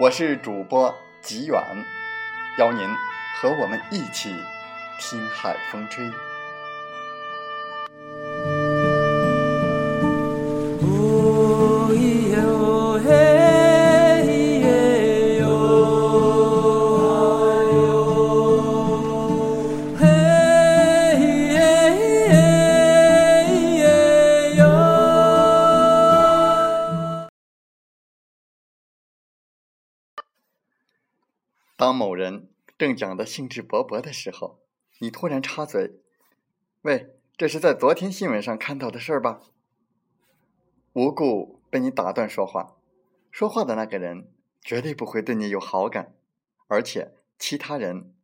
我是主播吉远。邀您和我们一起听海风吹。当某人正讲得兴致勃勃的时候，你突然插嘴：“喂，这是在昨天新闻上看到的事儿吧？”无故被你打断说话，说话的那个人绝对不会对你有好感，而且其他人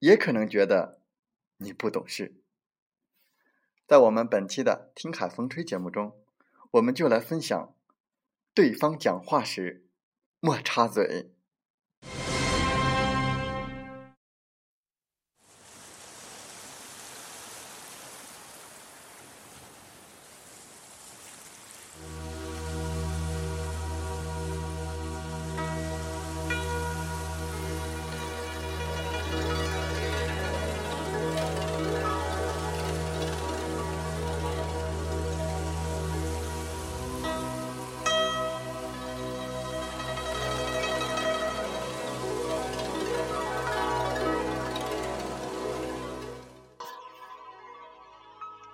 也可能觉得你不懂事。在我们本期的《听海风吹》节目中，我们就来分享：对方讲话时莫插嘴。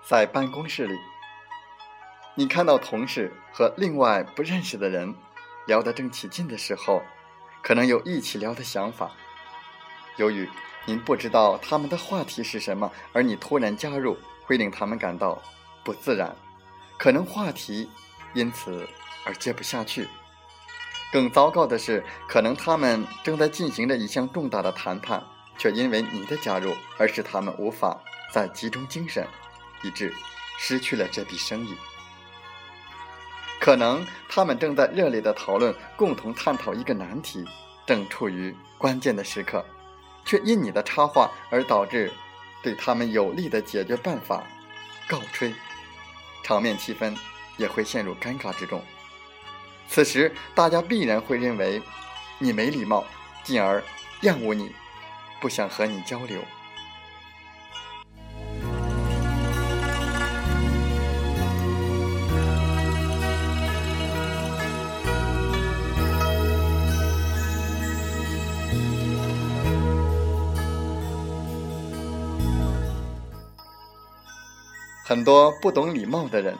在办公室里，你看到同事和另外不认识的人聊得正起劲的时候，可能有一起聊的想法。由于您不知道他们的话题是什么，而你突然加入，会令他们感到不自然，可能话题因此而接不下去。更糟糕的是，可能他们正在进行着一项重大的谈判，却因为你的加入而使他们无法再集中精神。以致失去了这笔生意。可能他们正在热烈的讨论，共同探讨一个难题，正处于关键的时刻，却因你的插话而导致对他们有利的解决办法告吹，场面气氛也会陷入尴尬之中。此时，大家必然会认为你没礼貌，进而厌恶你，不想和你交流。很多不懂礼貌的人，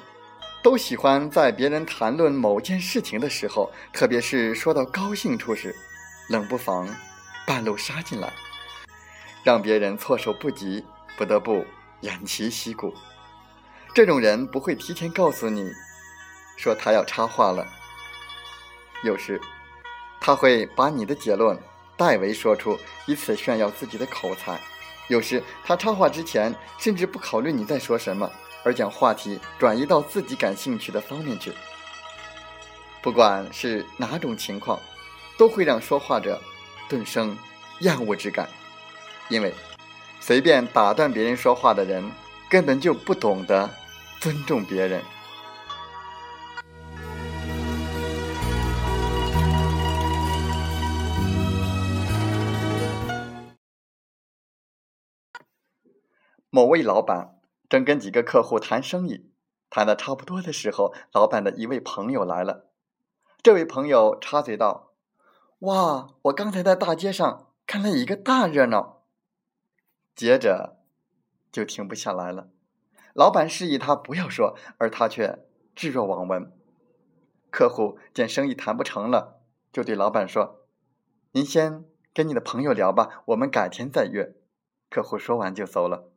都喜欢在别人谈论某件事情的时候，特别是说到高兴处时，冷不防半路杀进来，让别人措手不及，不得不偃旗息鼓。这种人不会提前告诉你，说他要插话了。有时，他会把你的结论代为说出，以此炫耀自己的口才。有时他插话之前，甚至不考虑你在说什么，而将话题转移到自己感兴趣的方面去。不管是哪种情况，都会让说话者顿生厌恶之感，因为随便打断别人说话的人，根本就不懂得尊重别人。某位老板正跟几个客户谈生意，谈的差不多的时候，老板的一位朋友来了。这位朋友插嘴道：“哇，我刚才在大街上看了一个大热闹。”接着就停不下来了。老板示意他不要说，而他却置若罔闻。客户见生意谈不成了，就对老板说：“您先跟你的朋友聊吧，我们改天再约。”客户说完就走了。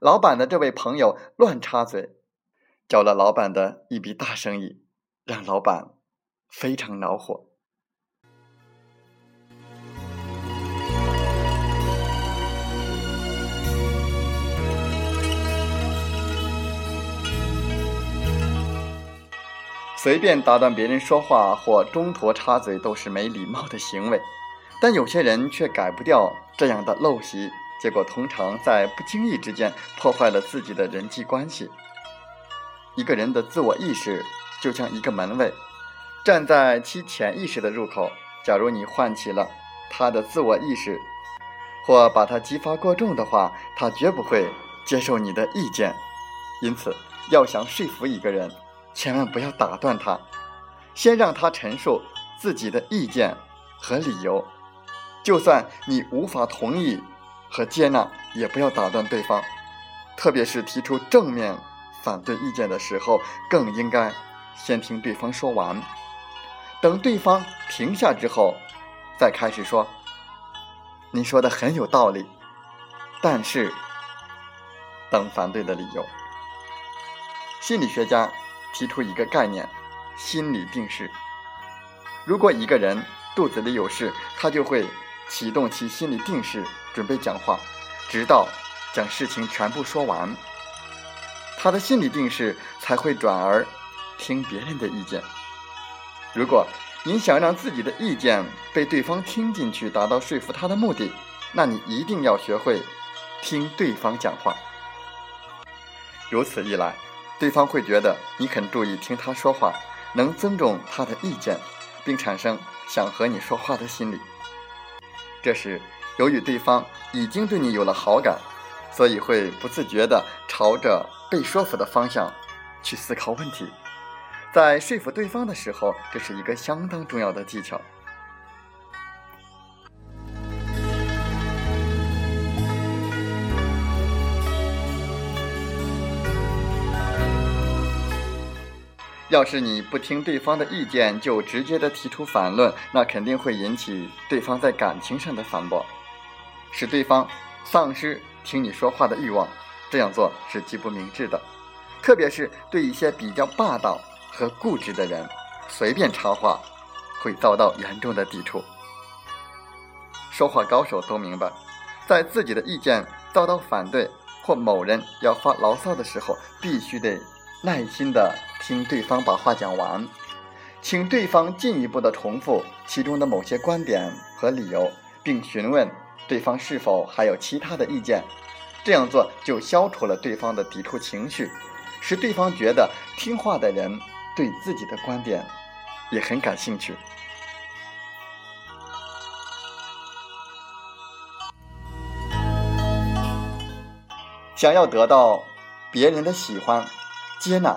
老板的这位朋友乱插嘴，搅了老板的一笔大生意，让老板非常恼火。随便打断别人说话或中途插嘴都是没礼貌的行为，但有些人却改不掉这样的陋习。结果通常在不经意之间破坏了自己的人际关系。一个人的自我意识就像一个门卫，站在其潜意识的入口。假如你唤起了他的自我意识，或把他激发过重的话，他绝不会接受你的意见。因此，要想说服一个人，千万不要打断他，先让他陈述自己的意见和理由。就算你无法同意。和接纳也不要打断对方，特别是提出正面反对意见的时候，更应该先听对方说完，等对方停下之后，再开始说。你说的很有道理，但是等反对的理由。心理学家提出一个概念：心理定势。如果一个人肚子里有事，他就会。启动其心理定势，准备讲话，直到将事情全部说完，他的心理定势才会转而听别人的意见。如果你想让自己的意见被对方听进去，达到说服他的目的，那你一定要学会听对方讲话。如此一来，对方会觉得你很注意听他说话，能尊重他的意见，并产生想和你说话的心理。这时，由于对方已经对你有了好感，所以会不自觉地朝着被说服的方向去思考问题。在说服对方的时候，这是一个相当重要的技巧。要是你不听对方的意见就直接的提出反论，那肯定会引起对方在感情上的反驳，使对方丧失听你说话的欲望。这样做是极不明智的，特别是对一些比较霸道和固执的人，随便插话会遭到严重的抵触。说话高手都明白，在自己的意见遭到反对或某人要发牢骚的时候，必须得。耐心的听对方把话讲完，请对方进一步的重复其中的某些观点和理由，并询问对方是否还有其他的意见。这样做就消除了对方的抵触情绪，使对方觉得听话的人对自己的观点也很感兴趣。想要得到别人的喜欢。接纳，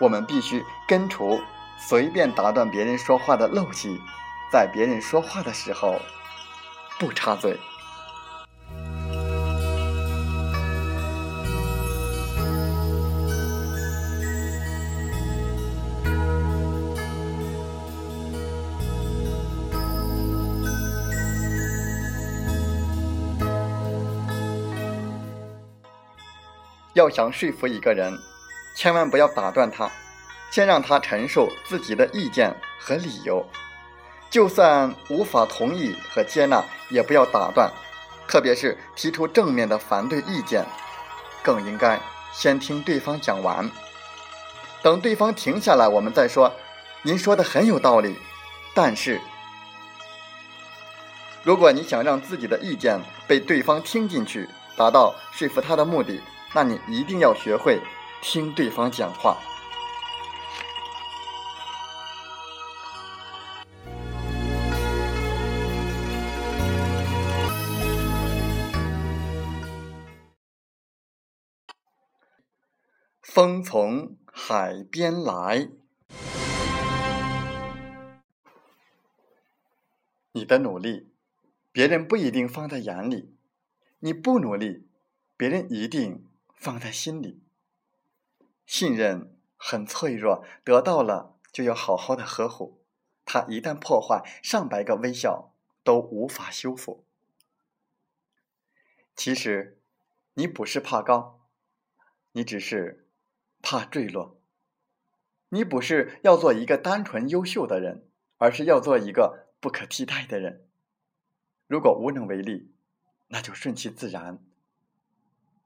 我们必须根除随便打断别人说话的陋习，在别人说话的时候不插嘴。要想说服一个人。千万不要打断他，先让他陈述自己的意见和理由。就算无法同意和接纳，也不要打断，特别是提出正面的反对意见，更应该先听对方讲完。等对方停下来，我们再说。您说的很有道理，但是，如果你想让自己的意见被对方听进去，达到说服他的目的，那你一定要学会。听对方讲话。风从海边来。你的努力，别人不一定放在眼里；你不努力，别人一定放在心里。信任很脆弱，得到了就要好好的呵护。它一旦破坏，上百个微笑都无法修复。其实，你不是怕高，你只是怕坠落。你不是要做一个单纯优秀的人，而是要做一个不可替代的人。如果无能为力，那就顺其自然。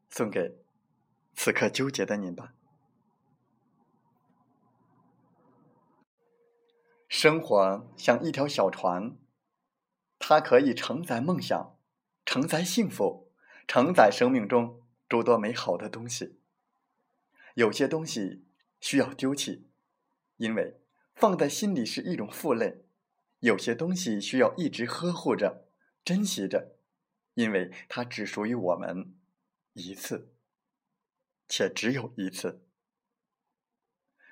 送给此刻纠结的你吧。生活像一条小船，它可以承载梦想，承载幸福。承载生命中诸多美好的东西，有些东西需要丢弃，因为放在心里是一种负累；有些东西需要一直呵护着、珍惜着，因为它只属于我们一次，且只有一次。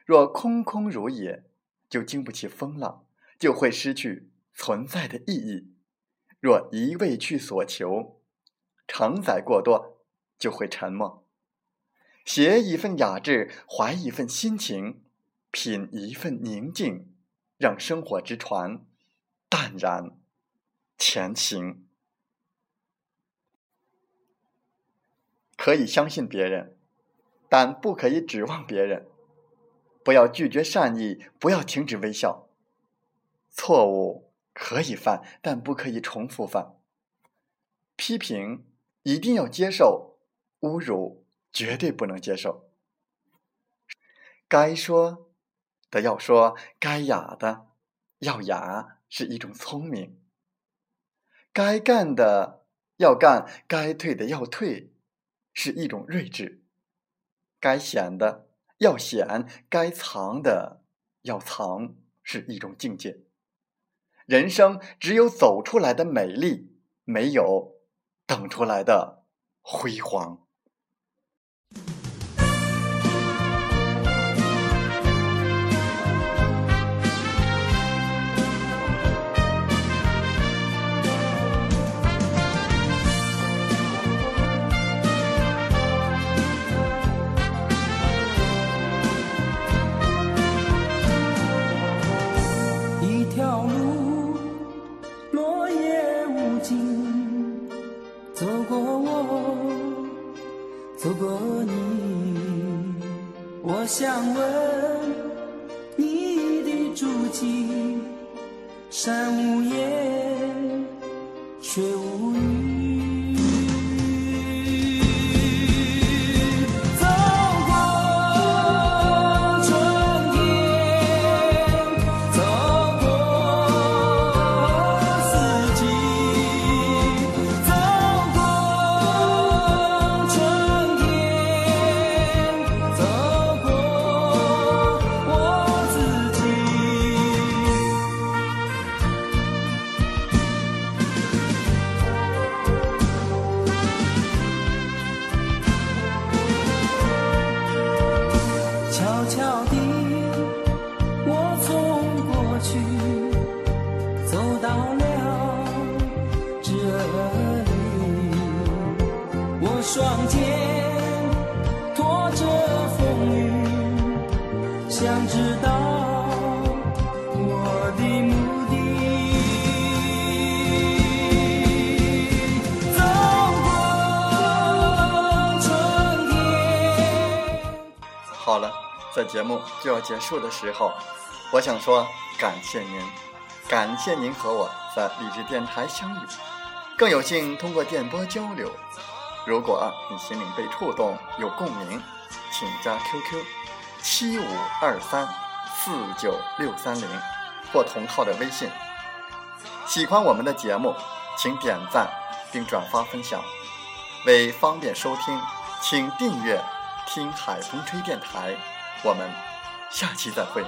若空空如也，就经不起风浪，就会失去存在的意义；若一味去所求，承载过多，就会沉默。携一份雅致，怀一份心情，品一份宁静，让生活之船淡然前行。可以相信别人，但不可以指望别人。不要拒绝善意，不要停止微笑。错误可以犯，但不可以重复犯。批评。一定要接受侮辱，绝对不能接受。该说的要说，该雅的要雅，是一种聪明；该干的要干，该退的要退，是一种睿智；该显的要显，该藏的要藏，是一种境界。人生只有走出来的美丽，没有。等出来的辉煌。好了，在节目就要结束的时候，我想说感谢您，感谢您和我在励志电台相遇，更有幸通过电波交流。如果你心灵被触动，有共鸣，请加 QQ 七五二三四九六三零或同号的微信。喜欢我们的节目，请点赞并转发分享。为方便收听，请订阅“听海风吹电台”。我们下期再会。